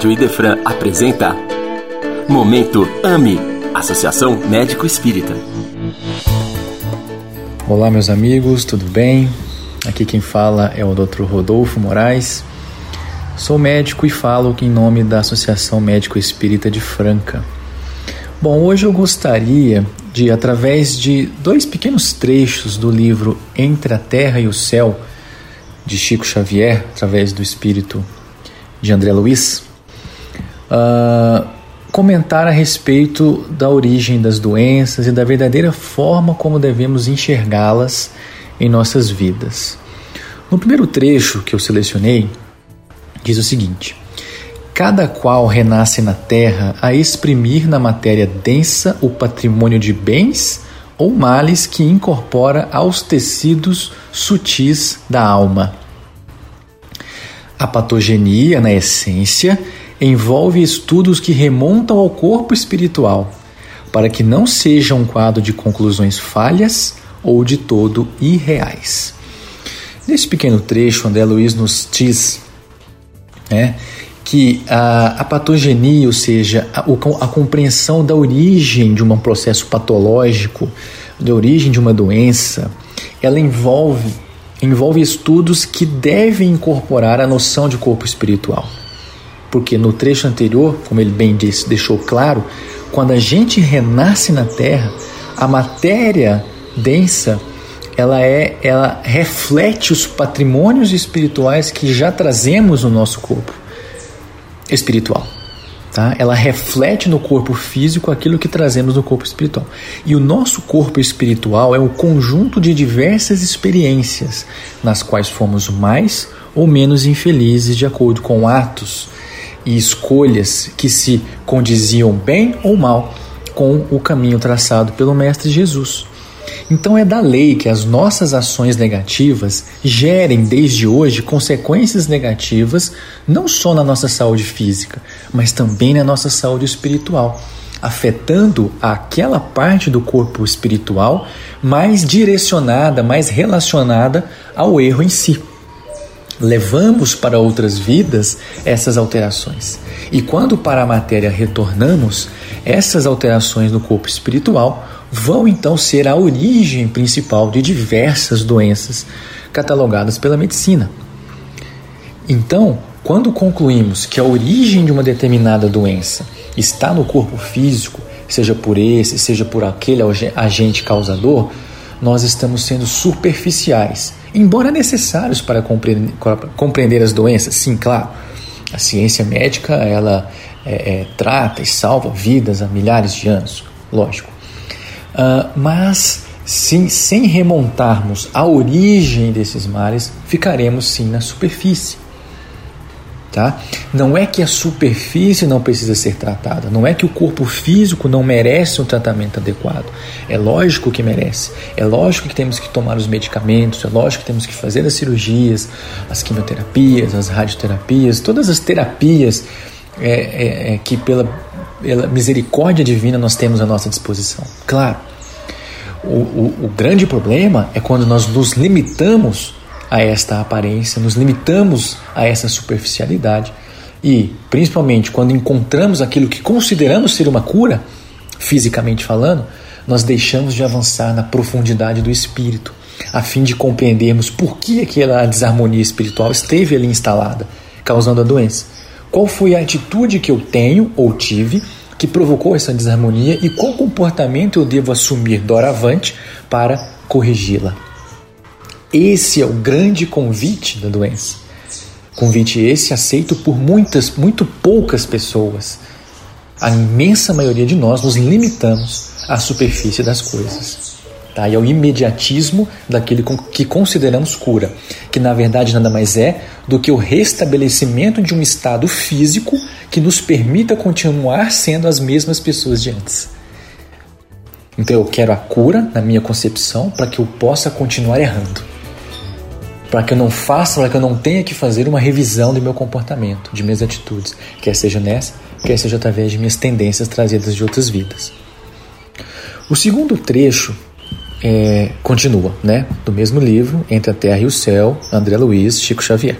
Rádio Idefran apresenta Momento AME, Associação Médico Espírita. Olá, meus amigos, tudo bem? Aqui quem fala é o Dr. Rodolfo Moraes. Sou médico e falo em nome da Associação Médico Espírita de Franca. Bom, hoje eu gostaria de, através de dois pequenos trechos do livro Entre a Terra e o Céu, de Chico Xavier, através do espírito de André Luiz, uh, comentar a respeito da origem das doenças e da verdadeira forma como devemos enxergá-las em nossas vidas. No primeiro trecho que eu selecionei, diz o seguinte: Cada qual renasce na terra a exprimir na matéria densa o patrimônio de bens ou males que incorpora aos tecidos sutis da alma. A patogenia, na essência, envolve estudos que remontam ao corpo espiritual, para que não seja um quadro de conclusões falhas ou de todo irreais. Nesse pequeno trecho, André Luiz nos diz né, que a, a patogenia, ou seja, a, a compreensão da origem de um processo patológico, da origem de uma doença, ela envolve, envolve estudos que devem incorporar a noção de corpo espiritual. Porque no trecho anterior, como ele bem disse, deixou claro, quando a gente renasce na Terra, a matéria densa ela é ela reflete os patrimônios espirituais que já trazemos no nosso corpo espiritual. Tá? Ela reflete no corpo físico aquilo que trazemos no corpo espiritual. E o nosso corpo espiritual é o conjunto de diversas experiências nas quais fomos mais ou menos infelizes de acordo com atos e escolhas que se condiziam bem ou mal com o caminho traçado pelo Mestre Jesus. Então é da lei que as nossas ações negativas gerem desde hoje consequências negativas não só na nossa saúde física, mas também na nossa saúde espiritual, afetando aquela parte do corpo espiritual mais direcionada, mais relacionada ao erro em si. Levamos para outras vidas essas alterações. E quando para a matéria retornamos, essas alterações no corpo espiritual vão então ser a origem principal de diversas doenças catalogadas pela medicina. Então, quando concluímos que a origem de uma determinada doença está no corpo físico, seja por esse, seja por aquele agente causador, nós estamos sendo superficiais, embora necessários para compreender, as doenças. Sim, claro, a ciência médica ela é, é, trata e salva vidas há milhares de anos, lógico. Uh, mas sim, sem remontarmos a origem desses males, ficaremos sim na superfície. Tá? Não é que a superfície não precisa ser tratada, não é que o corpo físico não merece um tratamento adequado. É lógico que merece, é lógico que temos que tomar os medicamentos, é lógico que temos que fazer as cirurgias, as quimioterapias, as radioterapias, todas as terapias é, é, é que pela, pela misericórdia divina nós temos à nossa disposição. Claro, o, o, o grande problema é quando nós nos limitamos a esta aparência, nos limitamos a essa superficialidade e, principalmente, quando encontramos aquilo que consideramos ser uma cura, fisicamente falando, nós deixamos de avançar na profundidade do espírito, a fim de compreendermos por que aquela desarmonia espiritual esteve ali instalada, causando a doença. Qual foi a atitude que eu tenho ou tive que provocou essa desarmonia e qual comportamento eu devo assumir doravante para corrigi-la? Esse é o grande convite da doença. Convite esse aceito por muitas, muito poucas pessoas. A imensa maioria de nós nos limitamos à superfície das coisas. Tá? E ao imediatismo daquele que consideramos cura, que na verdade nada mais é do que o restabelecimento de um estado físico que nos permita continuar sendo as mesmas pessoas de antes. Então eu quero a cura, na minha concepção, para que eu possa continuar errando para que eu não faça, para que eu não tenha que fazer uma revisão do meu comportamento, de minhas atitudes, quer seja nessa, quer seja através de minhas tendências trazidas de outras vidas. O segundo trecho é, continua, né, do mesmo livro, Entre a Terra e o Céu, André Luiz, Chico Xavier.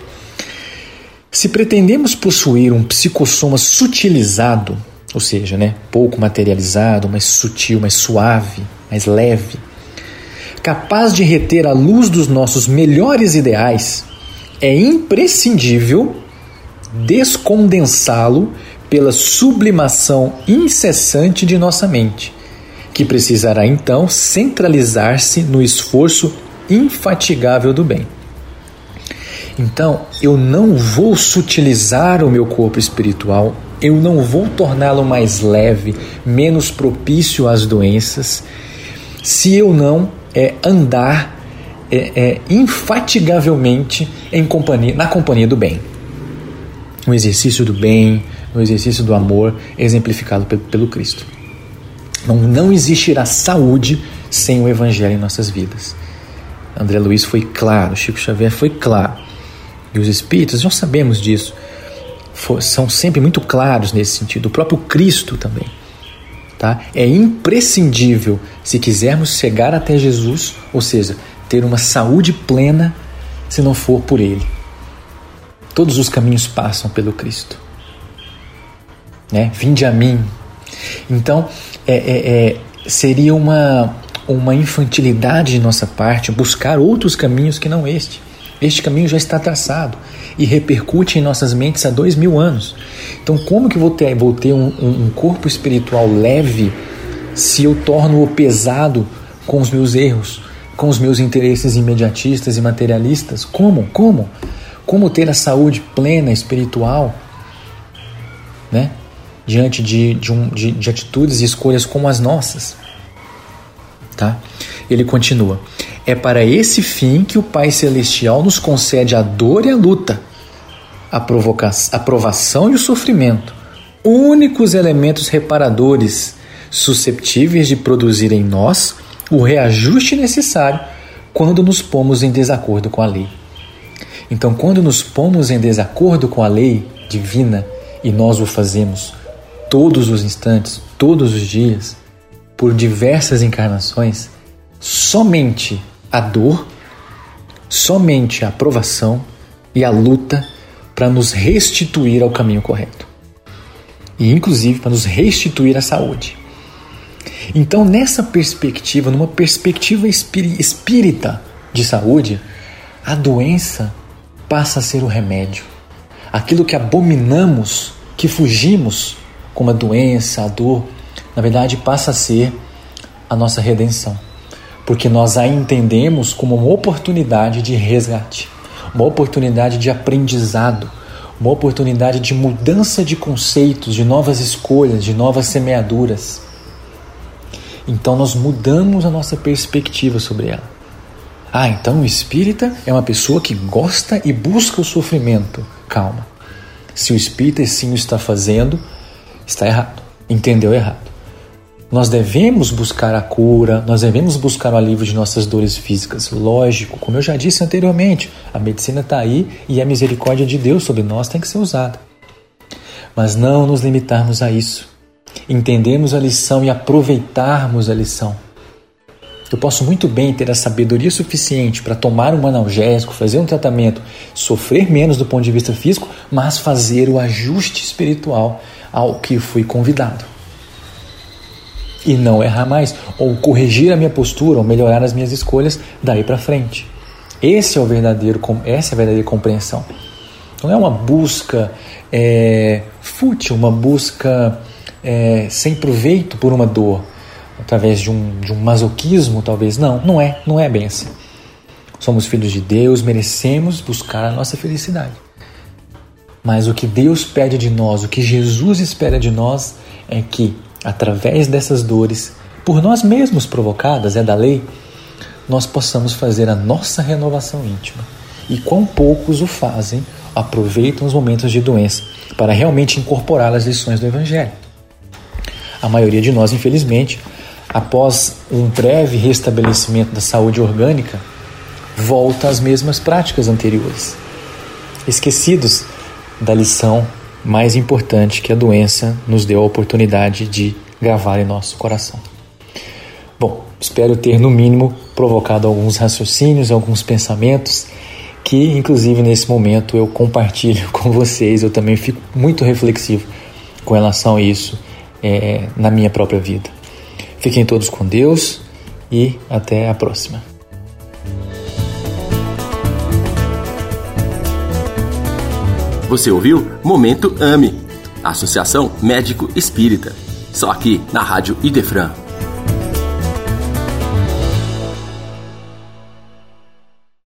Se pretendemos possuir um psicossoma sutilizado, ou seja, né, pouco materializado, mais sutil, mais suave, mais leve, capaz de reter a luz dos nossos melhores ideais, é imprescindível descondensá-lo pela sublimação incessante de nossa mente, que precisará então centralizar-se no esforço infatigável do bem. Então, eu não vou sutilizar o meu corpo espiritual, eu não vou torná-lo mais leve, menos propício às doenças, se eu não é, andar é, é, infatigavelmente em companhia, na companhia do bem. No exercício do bem, no exercício do amor, exemplificado pelo, pelo Cristo. Não, não existirá saúde sem o Evangelho em nossas vidas. André Luiz foi claro, Chico Xavier foi claro. E os Espíritos, nós sabemos disso, for, são sempre muito claros nesse sentido. O próprio Cristo também. Tá? É imprescindível, se quisermos chegar até Jesus, ou seja, ter uma saúde plena, se não for por Ele. Todos os caminhos passam pelo Cristo. Né? Vinde a mim. Então, é, é, é, seria uma, uma infantilidade de nossa parte buscar outros caminhos que não este. Este caminho já está traçado e repercute em nossas mentes há dois mil anos. Então, como que vou ter, vou ter um, um corpo espiritual leve se eu torno-o pesado com os meus erros, com os meus interesses imediatistas e materialistas? Como? Como? Como ter a saúde plena espiritual, né? Diante de, de, um, de, de atitudes e escolhas como as nossas, tá? Ele continua: É para esse fim que o Pai Celestial nos concede a dor e a luta, a, a provação e o sofrimento, únicos elementos reparadores susceptíveis de produzir em nós o reajuste necessário quando nos pomos em desacordo com a lei. Então, quando nos pomos em desacordo com a lei divina, e nós o fazemos todos os instantes, todos os dias, por diversas encarnações, somente a dor, somente a aprovação e a luta para nos restituir ao caminho correto. E inclusive para nos restituir à saúde. Então, nessa perspectiva, numa perspectiva espírita de saúde, a doença passa a ser o remédio. Aquilo que abominamos, que fugimos, como a doença, a dor, na verdade passa a ser a nossa redenção porque nós a entendemos como uma oportunidade de resgate, uma oportunidade de aprendizado, uma oportunidade de mudança de conceitos, de novas escolhas, de novas semeaduras. Então nós mudamos a nossa perspectiva sobre ela. Ah, então o espírita é uma pessoa que gosta e busca o sofrimento. Calma. Se o espírita sim o está fazendo, está errado. Entendeu errado. Nós devemos buscar a cura, nós devemos buscar o alívio de nossas dores físicas. Lógico, como eu já disse anteriormente, a medicina está aí e a misericórdia de Deus sobre nós tem que ser usada. Mas não nos limitarmos a isso. Entendermos a lição e aproveitarmos a lição. Eu posso muito bem ter a sabedoria suficiente para tomar um analgésico, fazer um tratamento, sofrer menos do ponto de vista físico, mas fazer o ajuste espiritual ao que fui convidado e não errar mais, ou corrigir a minha postura, ou melhorar as minhas escolhas daí para frente. Esse é o verdadeiro, essa é a verdadeira compreensão. Não é uma busca é, fútil, uma busca é, sem proveito por uma dor, através de um, de um masoquismo, talvez. Não, não é, não é bem assim. Somos filhos de Deus, merecemos buscar a nossa felicidade. Mas o que Deus pede de nós, o que Jesus espera de nós, é que através dessas dores, por nós mesmos provocadas, é da lei, nós possamos fazer a nossa renovação íntima. E quão poucos o fazem, aproveitam os momentos de doença para realmente incorporar as lições do Evangelho. A maioria de nós, infelizmente, após um breve restabelecimento da saúde orgânica, volta às mesmas práticas anteriores, esquecidos da lição mais importante que a doença nos deu a oportunidade de gravar em nosso coração. Bom, espero ter no mínimo provocado alguns raciocínios, alguns pensamentos que inclusive nesse momento eu compartilho com vocês. Eu também fico muito reflexivo com relação a isso é, na minha própria vida. Fiquem todos com Deus e até a próxima. Você ouviu? Momento AME, Associação Médico Espírita, só aqui na Rádio Idefran